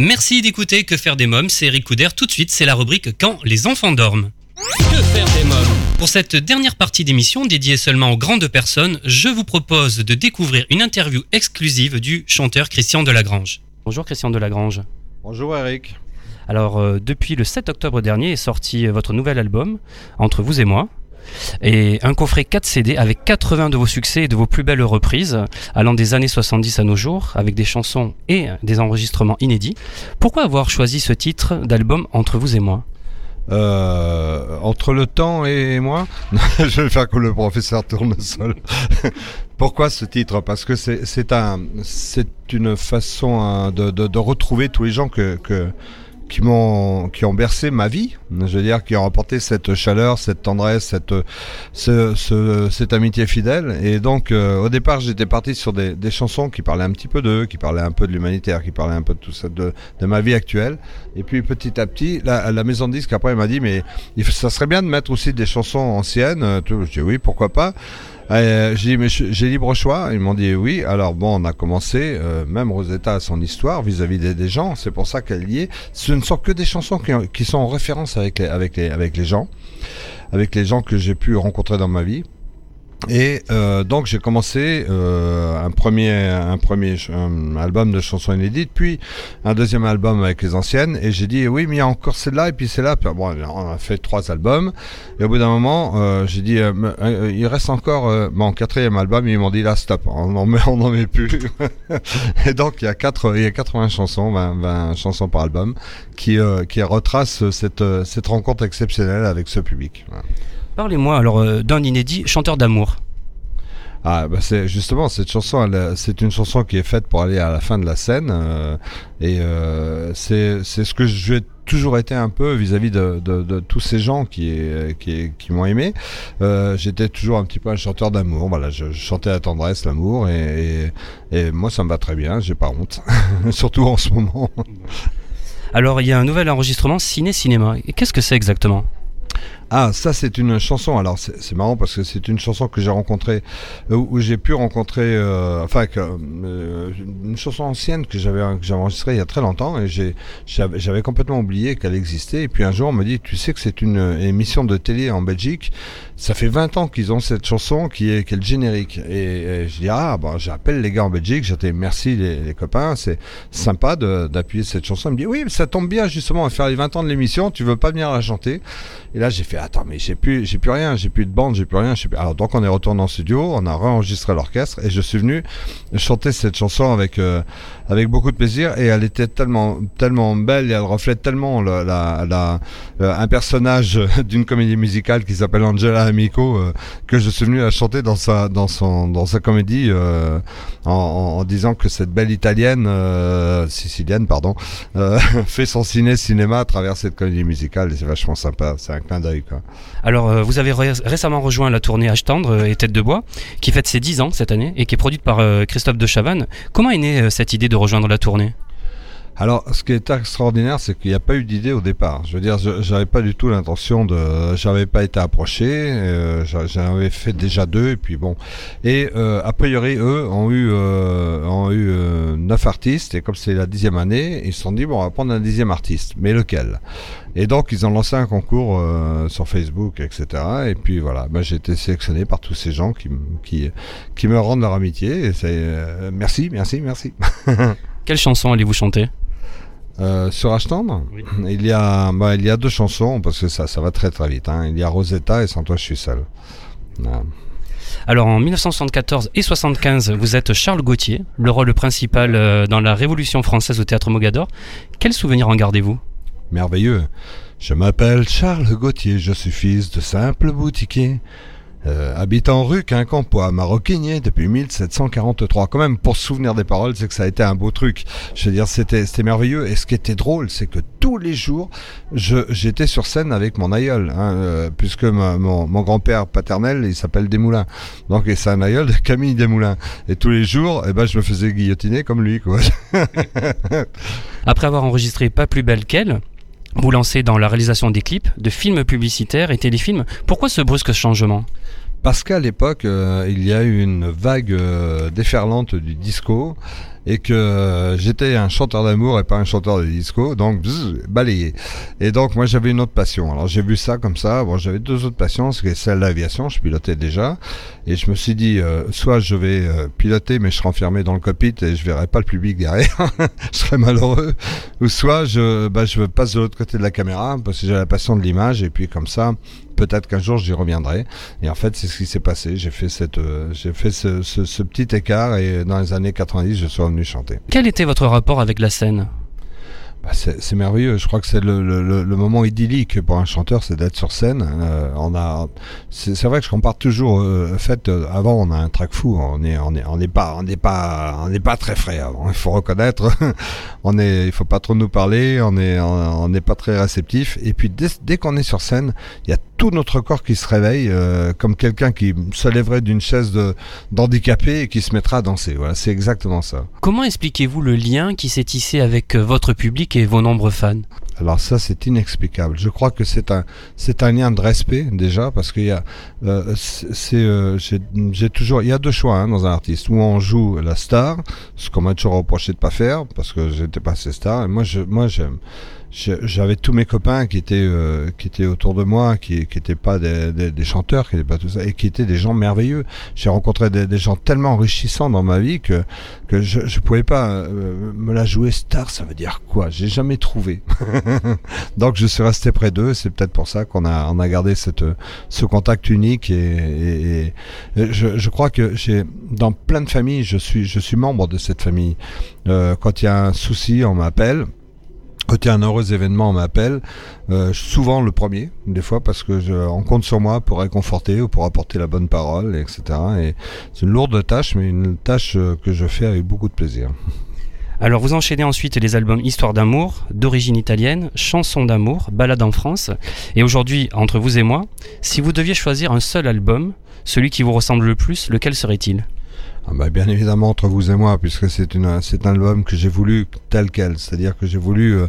Merci d'écouter Que faire des mômes, c'est Eric Couder. Tout de suite, c'est la rubrique Quand les enfants dorment. Que faire des mômes Pour cette dernière partie d'émission dédiée seulement aux grandes personnes, je vous propose de découvrir une interview exclusive du chanteur Christian Delagrange. Bonjour Christian Delagrange. Bonjour Eric. Alors, euh, depuis le 7 octobre dernier est sorti euh, votre nouvel album, Entre vous et moi. Et un coffret 4 CD avec 80 de vos succès et de vos plus belles reprises, allant des années 70 à nos jours, avec des chansons et des enregistrements inédits. Pourquoi avoir choisi ce titre d'album Entre vous et moi? Euh, entre le temps et moi, je vais faire que le professeur tournesol. Pourquoi ce titre? Parce que c'est un, une façon hein, de, retrouver tous les gens que qui m'ont qui ont bercé ma vie, je veux dire qui ont apporté cette chaleur, cette tendresse, cette ce, ce- cette amitié fidèle. Et donc euh, au départ j'étais parti sur des, des chansons qui parlaient un petit peu d'eux, qui parlaient un peu de l'humanitaire, qui parlaient un peu de tout ça, de, de ma vie actuelle. Et puis petit à petit, la, la maison de disque après m'a dit mais ça serait bien de mettre aussi des chansons anciennes. euh. Je dis oui pourquoi pas. Euh, j'ai dit, mais j'ai libre choix. Ils m'ont dit oui. Alors bon, on a commencé. euh, même Rosetta a son histoire vis-à-vis des, gens. C'est pour ça qu'elle y est. Ce ne sont que des chansons qui, qui sont en référence avec les, avec les, avec les gens, avec les gens que j'ai pu rencontrer dans ma vie. Et euh, donc j'ai commencé euh, un premier, un premier un album de chansons inédites, puis un deuxième album avec les anciennes. Et j'ai dit oui, mais il y a encore celle-là et puis celle-là. Bon, on a fait trois albums. Et au bout d'un moment, euh, j'ai dit, euh, euh, il reste encore euh, mon quatrième album. Ils m'ont dit là, stop, on n'en met, on n'en met plus. et donc il y a quatre, il y a 80 chansons, 20, 20 chansons par album, qui, euh, qui retracent cette, euh, cette rencontre exceptionnelle avec ce public. Parlez-moi alors euh, d'un inédit chanteur d'amour. Ah, bah c'est justement cette chanson, euh, c'est une chanson qui est faite pour aller à la fin de la scène, euh, et euh, c'est ce que j'ai toujours été un peu vis-à-vis de, de, de tous ces gens qui qui, qui m'ont aimé. Euh, J'étais toujours un petit peu un chanteur d'amour. Voilà, je, je chantais la tendresse, l'amour, et, et, et moi ça me va très bien. J'ai pas honte, surtout en ce moment. Alors, il y a un nouvel enregistrement ciné-cinéma. Et Qu'est-ce que c'est exactement? Ah, ça c'est une chanson. Alors c'est marrant parce que c'est une chanson que j'ai rencontrée, euh, où j'ai pu rencontrer, euh, enfin que, euh, une chanson ancienne que j'avais enregistrée il y a très longtemps et j'avais complètement oublié qu'elle existait. Et puis un jour on me dit, tu sais que c'est une euh, émission de télé en Belgique. Ça fait 20 ans qu'ils ont cette chanson qui est, qui est le générique. Et, et je dis ah bon, j'appelle les gars en Belgique. J'étais merci les, les copains, c'est sympa d'appuyer cette chanson. Il me dit oui, ça tombe bien justement à faire les 20 ans de l'émission. Tu veux pas venir la chanter? Et là j'ai fait attends mais j'ai plus j'ai plus rien, j'ai plus de bande, j'ai plus rien. plus- Alors donc on est retourné en studio, on a réenregistré l'orchestre et je suis venu chanter cette chanson avec euh, avec beaucoup de plaisir et elle était tellement tellement belle et elle reflète tellement le- la, la, euh, un personnage d'une comédie musicale qui s'appelle Angela Amico euh, que je suis venu la chanter dans sa dans son dans sa comédie euh, en, en- disant que cette belle italienne sicilienne pardon fait son ciné cinéma à travers cette comédie musicale et c'est vachement sympa c'est un clin d'œil Alors, euh, vous avez ré- récemment rejoint la tournée H Tendre euh, et Tête de Bois, qui fête ses 10 ans cette année et qui est produite par euh, Christophe de Chavannes. Comment est née cette idée de rejoindre la tournée? Alors, ce qui est extraordinaire, c'est qu'il n'y a pas eu d'idée au départ. Je veux dire, j'avais pas du tout l'intention de, j'avais pas été approché. euh, J'en avais fait déjà deux, et puis bon. Et euh, a priori, eux ont eu, euh, ont eu euh, neuf artistes, et comme c'est la dixième année, ils se sont dit bon, on va prendre un dixième artiste, mais lequel? Et donc, ils ont lancé un concours euh, sur Facebook, etc. Et puis voilà, ben, j'ai été sélectionné par tous ces gens qui, qui, qui me rendent leur amitié. Et c'est, euh, merci, merci, merci. Quelle chanson allez-vous chanter? Euh, sur H-Tendre, il y a bah, il y a deux chansons parce que ça ça va très très vite. Hein. Il y a Rosetta et Sans toi je suis seul. Alors en 1974 et 75, vous êtes Charles Gauthier, le rôle principal euh, dans la Révolution française au théâtre Mogador. Quel souvenir en gardez-vous? Merveilleux. Je m'appelle Charles Gauthier, je suis fils de simple boutiquier. Euh, habitant rue Quincampoix, maroquinier depuis 1743. Quand même, pour se souvenir des paroles, c'est que ça a été un beau truc. Je veux dire, c'était merveilleux. Et ce qui était drôle, c'est que tous les jours, j'étais sur scène avec mon aïeul, hein, euh, puisque mon, grand-père paternel, il s'appelle Desmoulins. Donc, c'est un aïeul de Camille Desmoulins. Et tous les jours, eh ben, je me faisais guillotiner comme lui. Après avoir enregistré Pas plus belle qu'elle, vous lancez dans la réalisation des clips, de films publicitaires et téléfilms. Pourquoi ce brusque changement? Parce qu'à l'époque, euh, il y a eu une vague euh, déferlante du disco et que euh, j'étais un chanteur d'amour et pas un chanteur de disco, donc bzz, balayé. Et donc moi j'avais une autre passion. Alors j'ai vu ça comme ça. Bon, j'avais deux autres passions, c'est celle de l'aviation, je pilotais déjà, et je me suis dit soit je vais piloter mais je serai enfermé dans le cockpit et je verrai pas le public derrière, je serais malheureux, ou soit je bah, je passe de l'autre côté de la caméra parce que j'ai la passion de l'image et puis comme ça peut-être qu'un jour j'y reviendrai. Et en fait, c'est ce qui s'est passé. J'ai fait cette, euh, j'ai fait ce, ce, petit écart et dans les années 90, je suis revenu chanter. Quel était votre rapport avec la scène? Bah, c'est merveilleux. Je crois que c'est le, moment idyllique pour un chanteur, c'est d'être sur scène. Euh, on a, c'est vrai que je compare toujours. Euh, en fait, euh, avant, on a un track fou. On est, on est, on n'est pas, on n'est pas, on n'est pas très frais. Il faut reconnaître. on est, il faut pas trop nous parler. On est, on n'est pas très réceptif. Et puis dès, qu'on est sur scène, il y a tout notre corps qui se réveille, euh, comme quelqu'un qui se lèverait d'une chaise d'handicapé et qui se mettra à danser. Voilà, c'est exactement ça. Comment expliquez-vous le lien qui s'est tissé avec votre public et vos nombreux fans alors ça, c'est inexplicable. Je crois que c'est un, c'est un lien de respect déjà, parce qu'il y a, euh, c'est, euh, j'ai, toujours, il y a deux choix hein, dans un artiste. Où on joue la star, ce qu'on m'a toujours reproché de pas faire, parce que j'étais pas assez star. Moi, je, moi, j'aime j'avais tous mes copains qui étaient euh, qui étaient autour de moi, qui qui étaient pas des, des, des, chanteurs, qui étaient pas tout ça, et qui étaient des gens merveilleux. J'ai rencontré des, des, gens tellement enrichissants dans ma vie que que je je pouvais pas euh, me la jouer star. Ça veut dire quoi? J'ai jamais trouvé. Donc je suis resté près d'eux. C'est peut-être pour ça qu'on a on a gardé cette ce contact unique et, et, je, je crois que j'ai dans plein de familles, je suis je suis membre de cette famille. Euh, quand il y a un souci, on m'appelle. A un heureux événement, on m'appelle, euh, souvent le premier, des fois, parce que je, compte sur moi pour réconforter ou pour apporter la bonne parole, etc. Et c'est une lourde tâche, mais une tâche euh, que je fais avec beaucoup de plaisir. Alors vous enchaînez ensuite les albums Histoire d'amour, d'origine italienne, Chansons d'amour, Balade en France, et aujourd'hui, entre vous et moi, si vous deviez choisir un seul album, celui qui vous ressemble le plus, lequel serait-il? Ah bah, bien évidemment entre vous et moi, puisque c'est un album que j'ai voulu tel quel, c'est-à-dire que j'ai voulu euh,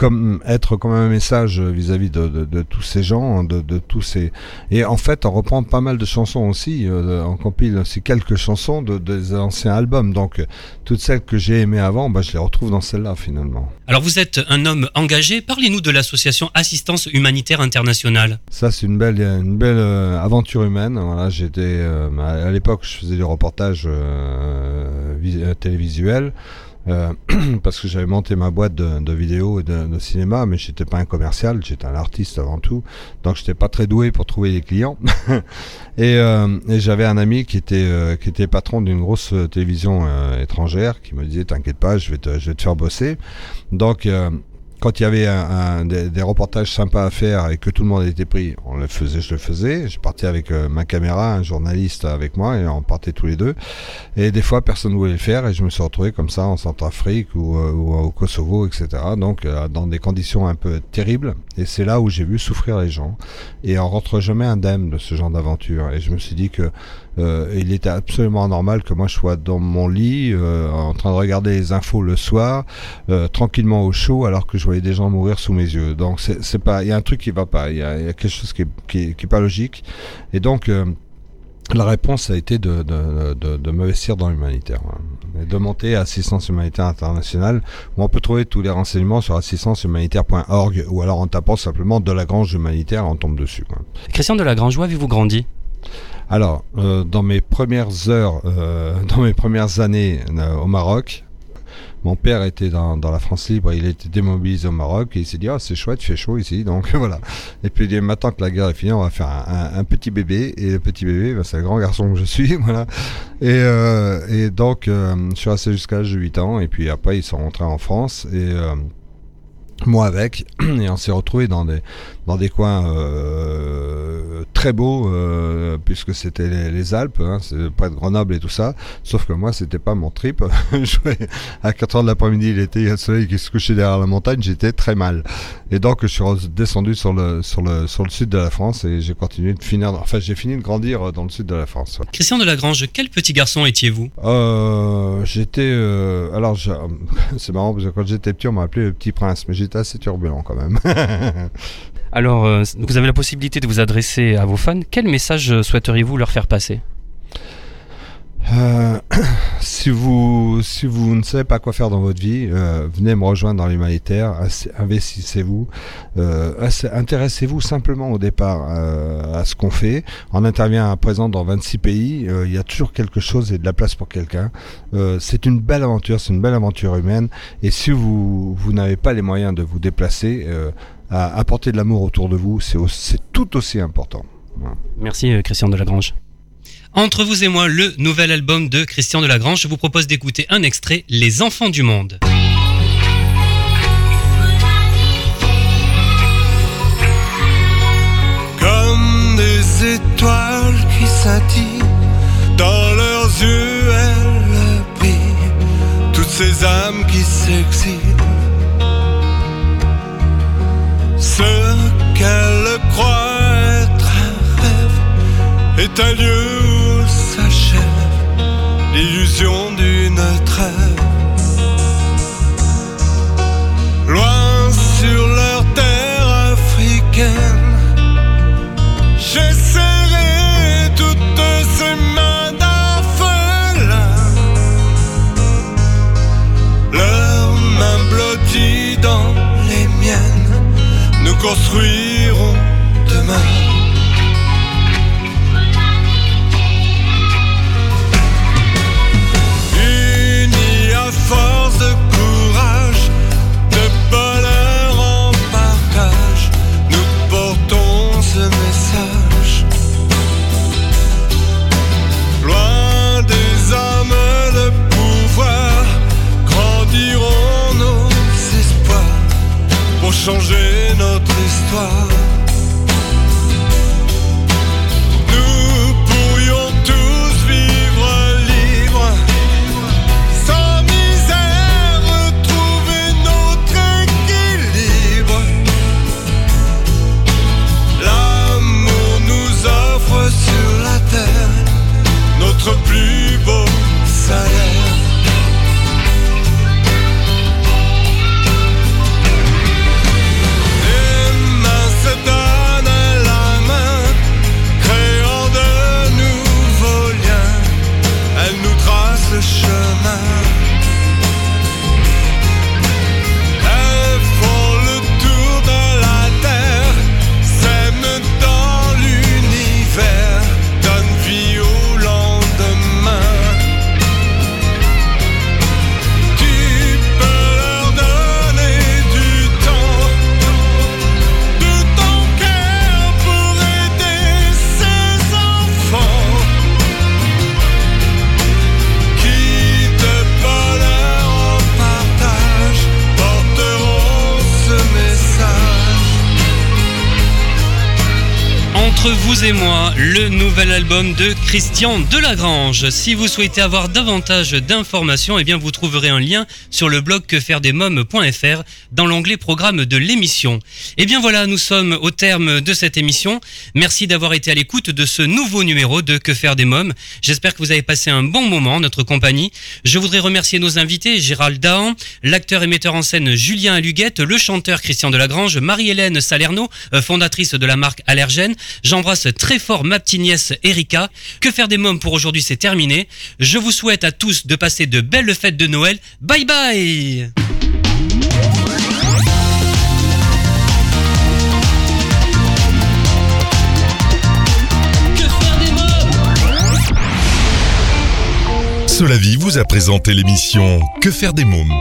comme être comme un message vis-à-vis de, de, de, tous ces gens, de, de, tous ces et en fait on reprend pas mal de chansons aussi, euh, on compile aussi quelques chansons de, des anciens albums, donc toutes celles que j'ai aimées avant, bah, je les retrouve dans celle-là finalement. Alors vous êtes un homme engagé, parlez-nous de l'association Assistance Humanitaire Internationale. Ça c'est une belle une belle euh, aventure humaine. Voilà, j'étais euh, à l'époque je faisais des reportages euh, télévisuels. Euh, parce que j'avais monté ma boîte de, de vidéo et de, cinéma, mais j'étais pas un commercial, j'étais un artiste avant tout, donc j'étais pas très doué pour trouver des clients. et, euh, et j'avais un ami qui était euh, qui était patron d'une grosse télévision étrangère, qui me disait t'inquiète pas, je vais te je vais te faire bosser. Donc quand il y avait un, un, des, des, reportages sympas à faire et que tout le monde était pris, on le faisait, je le faisais. Je partais avec euh, ma caméra, un journaliste avec moi et on partait tous les deux. Et des fois, personne ne voulait le faire et je me suis retrouvé comme ça en Centrafrique ou, euh, ou au Kosovo, etc. Donc, euh, dans des conditions un peu terribles. Et c'est là où j'ai vu souffrir les gens. Et on rentre jamais indemne de ce genre d'aventure. Et je me suis dit que euh, il était absolument normal que moi je sois dans mon lit euh, en train de regarder les infos le soir, euh, tranquillement au chaud, alors que je voyais des gens mourir sous mes yeux. Donc c'est pas, il y a un truc qui va pas, il y, y, a quelque chose qui est, qui, qui est pas logique. Et donc euh, la réponse a été de, de, de, de m'investir dans l'humanitaire, et de monter Assistance Humanitaire Internationale, où on peut trouver tous les renseignements sur assistancehumanitaire.org, ou alors en tapant simplement de la Grange Humanitaire, on tombe dessus. Quoi. Christian de la Grange, où avez-vous grandi? Alors, euh, dans mes premières heures, euh, dans mes premières années euh, au Maroc, mon père était dans, dans, la France libre, il était démobilisé au Maroc et il s'est dit ah c'est chouette, il fait chaud ici, donc voilà. Et puis il dit maintenant que la guerre est finie, on va faire un, un, un petit bébé et le petit bébé, ben, c'est le grand garçon que je suis, voilà. Et, euh, et donc euh, je suis resté jusqu'à l'âge de 8 ans et puis après ils sont rentrés en France et euh, moi avec, et on s'est retrouvé dans des dans des coins euh, très beaux euh, puisque c'était les, les, Alpes, hein, c'est près de Grenoble et tout ça. Sauf que moi, c'était pas mon trip. à 4 heures de l'après-midi, il était il y a le soleil qui se couchait derrière la montagne, j'étais très mal. Et donc, je suis descendu sur le sur le sur le sud de la France et j'ai continué de finir. Enfin, j'ai fini de grandir dans le sud de la France. Ouais. Christian de Lagrange, quel petit garçon étiez-vous? Euh, J'étais euh, alors c'est marrant parce que quand j'étais petit, on m'a appelé le petit prince, mais j'étais assez turbulent quand même. Alors, euh, vous avez la possibilité de vous adresser à vos fans. Quel message souhaiteriez-vous leur faire passer? Euh, si vous si vous ne savez pas quoi faire dans votre vie, euh, venez me rejoindre dans l'humanitaire. Investissez-vous, euh, intéressez-vous simplement au départ euh, à ce qu'on fait. On intervient à présent dans 26 pays. euh, Il y a toujours quelque chose et de la place pour quelqu'un. Euh, c'est une belle aventure, c'est une belle aventure humaine. Et si vous vous n'avez pas les moyens de vous déplacer, à apporter de l'amour autour de vous, c'est tout aussi important. Merci Christian Delagrange. Entre vous et moi, le nouvel album de Christian Delagrange. Je vous propose d'écouter un extrait, Les Enfants du Monde. Comme des étoiles qui scintillent, dans leurs yeux elles brillent, toutes ces âmes qui s'exilent. Ce qu'elles croient être un rêve est un lieu l'illusion d'une trêve. Loin sur leur terre africaine. J'ai serré toutes ces mains d'orphelins Leurs mains blotties dans les miennes Nous construirons demain notre vous et moi, le nouvel album de Christian Delagrange. Si vous souhaitez avoir davantage d'informations, eh bien vous trouverez un lien sur le blog quefairedesmoms.fr dans l'onglet programme de l'émission. Eh bien voilà, nous sommes au terme de cette émission. Merci d'avoir été à l'écoute de ce nouveau numéro de Que faire des mômes. J'espère que vous avez passé un bon moment en notre compagnie. Je voudrais remercier nos invités, Gérald Dahan, l'acteur et metteur en scène Julien Aluguette, le chanteur Christian Delagrange, Marie-Hélène Salerno, euh, fondatrice de la marque Allergène. J'embrasse très fort ma petite nièce Erika. Que faire des mômes pour aujourd'hui, c'est terminé. Je vous souhaite à tous de passer de belles fêtes de Noël. Bye bye Solavi vous a présenté l'émission Que faire des mômes?